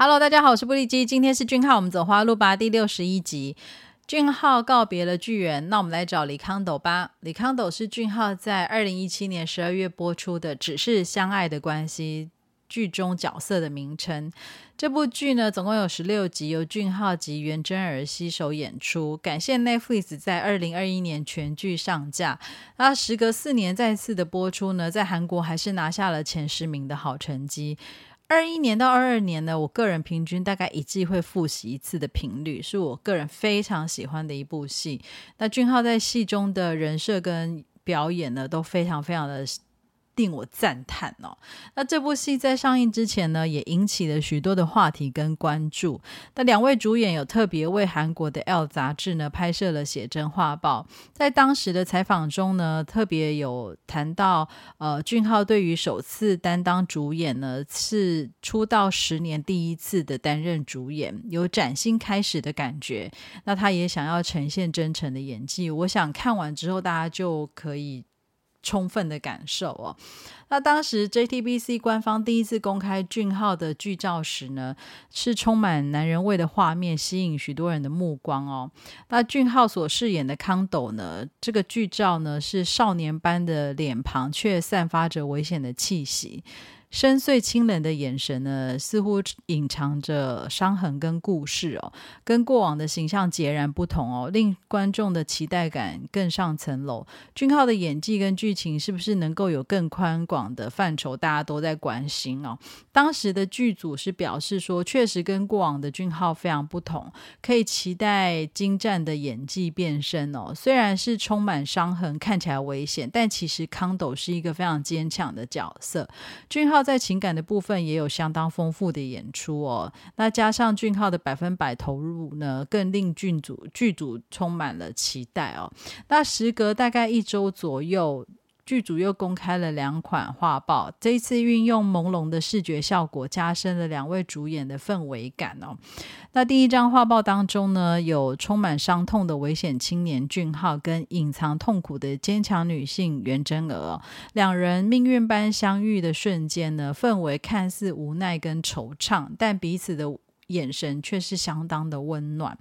Hello，大家好，我是布利基，今天是俊浩，我们走花路吧第六十一集。俊浩告别了巨人，那我们来找李康斗吧。李康斗是俊浩在二零一七年十二月播出的《只是相爱的关系》剧中角色的名称。这部剧呢，总共有十六集，由俊浩及袁真儿携手演出。感谢 Netflix 在二零二一年全剧上架。那时隔四年再次的播出呢，在韩国还是拿下了前十名的好成绩。二一年到二二年呢，我个人平均大概一季会复习一次的频率，是我个人非常喜欢的一部戏。那俊浩在戏中的人设跟表演呢，都非常非常的。令我赞叹哦！那这部戏在上映之前呢，也引起了许多的话题跟关注。那两位主演有特别为韩国的《L》杂志呢拍摄了写真画报，在当时的采访中呢，特别有谈到，呃，俊浩对于首次担当主演呢，是出道十年第一次的担任主演，有崭新开始的感觉。那他也想要呈现真诚的演技，我想看完之后大家就可以。充分的感受哦。那当时 JTBC 官方第一次公开俊浩的剧照时呢，是充满男人味的画面，吸引许多人的目光哦。那俊浩所饰演的康斗呢，这个剧照呢是少年般的脸庞，却散发着危险的气息。深邃清冷的眼神呢，似乎隐藏着伤痕跟故事哦，跟过往的形象截然不同哦，令观众的期待感更上层楼。俊浩的演技跟剧情是不是能够有更宽广的范畴？大家都在关心哦。当时的剧组是表示说，确实跟过往的俊浩非常不同，可以期待精湛的演技变身哦。虽然是充满伤痕，看起来危险，但其实康斗是一个非常坚强的角色。俊浩。在情感的部分也有相当丰富的演出哦，那加上俊浩的百分百投入呢，更令剧组剧组充满了期待哦。那时隔大概一周左右。剧组又公开了两款画报，这一次运用朦胧的视觉效果，加深了两位主演的氛围感哦。那第一张画报当中呢，有充满伤痛的危险青年俊浩，跟隐藏痛苦的坚强女性袁真娥，两人命运般相遇的瞬间呢，氛围看似无奈跟惆怅，但彼此的眼神却是相当的温暖。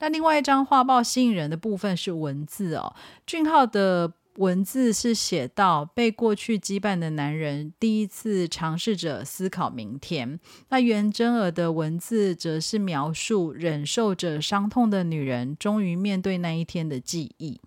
那另外一张画报吸引人的部分是文字哦，俊浩的。文字是写到被过去羁绊的男人第一次尝试着思考明天。那袁真儿的文字则是描述忍受着伤痛的女人终于面对那一天的记忆。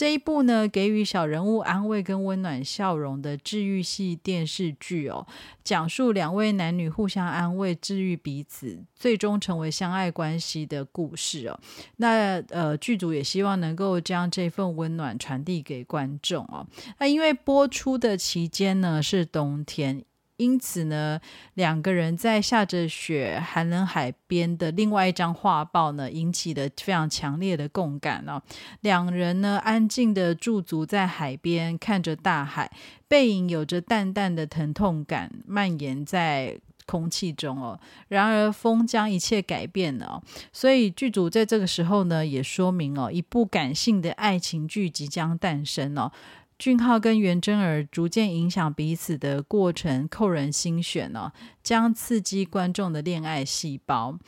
这一部呢，给予小人物安慰跟温暖笑容的治愈系电视剧哦，讲述两位男女互相安慰、治愈彼此，最终成为相爱关系的故事哦。那呃，剧组也希望能够将这份温暖传递给观众哦。那因为播出的期间呢是冬天。因此呢，两个人在下着雪、寒冷海边的另外一张画报呢，引起了非常强烈的共感哦。两人呢，安静的驻足在海边，看着大海，背影有着淡淡的疼痛感蔓延在空气中哦。然而，风将一切改变了，所以剧组在这个时候呢，也说明哦，一部感性的爱情剧即将诞生哦。俊浩跟袁真儿逐渐影响彼此的过程，扣人心弦哦，将刺激观众的恋爱细胞。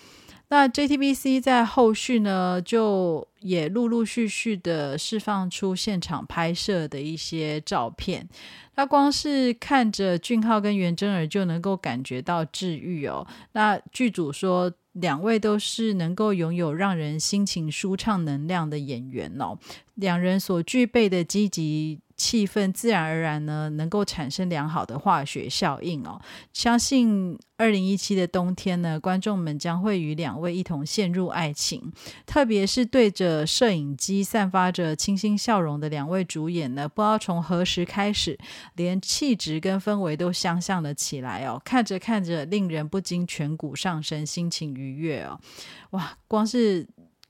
那 JTBC 在后续呢，就也陆陆续续的释放出现场拍摄的一些照片。那光是看着俊浩跟袁真儿就能够感觉到治愈哦。那剧组说。两位都是能够拥有让人心情舒畅能量的演员哦，两人所具备的积极气氛，自然而然呢，能够产生良好的化学效应哦。相信二零一七的冬天呢，观众们将会与两位一同陷入爱情，特别是对着摄影机散发着清新笑容的两位主演呢，不知道从何时开始，连气质跟氛围都相像了起来哦。看着看着，令人不禁颧骨上升，心情愉。悦哦，哇！光是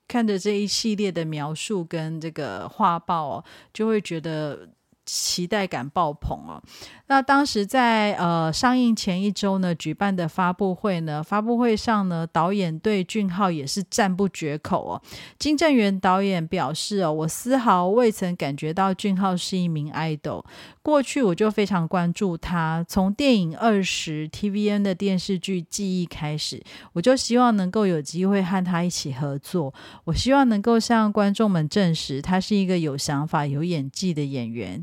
看着这一系列的描述跟这个画报哦，就会觉得期待感爆棚哦。那当时在呃上映前一周呢，举办的发布会呢，发布会上呢，导演对俊浩也是赞不绝口哦。金正元导演表示哦，我丝毫未曾感觉到俊浩是一名 idol。过去我就非常关注他，从电影《二十》TVN 的电视剧《记忆》开始，我就希望能够有机会和他一起合作。我希望能够向观众们证实，他是一个有想法、有演技的演员。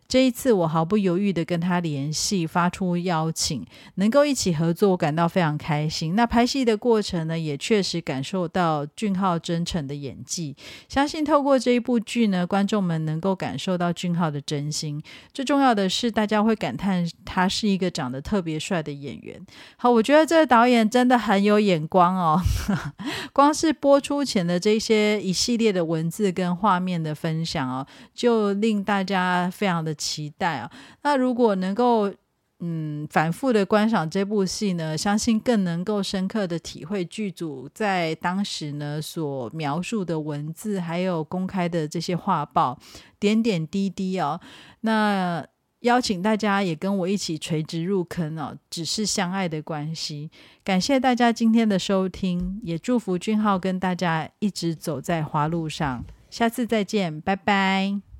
这一次，我毫不犹豫的跟他联系，发出邀请，能够一起合作，我感到非常开心。那拍戏的过程呢，也确实感受到俊浩真诚的演技。相信透过这一部剧呢，观众们能够感受到俊浩的真心。最重要的是，大家会感叹他是一个长得特别帅的演员。好，我觉得这个导演真的很有眼光哦。光是播出前的这些一系列的文字跟画面的分享哦，就令大家非常的。期待啊！那如果能够嗯反复的观赏这部戏呢，相信更能够深刻的体会剧组在当时呢所描述的文字，还有公开的这些画报点点滴滴哦。那邀请大家也跟我一起垂直入坑哦，只是相爱的关系。感谢大家今天的收听，也祝福俊浩跟大家一直走在花路上。下次再见，拜拜。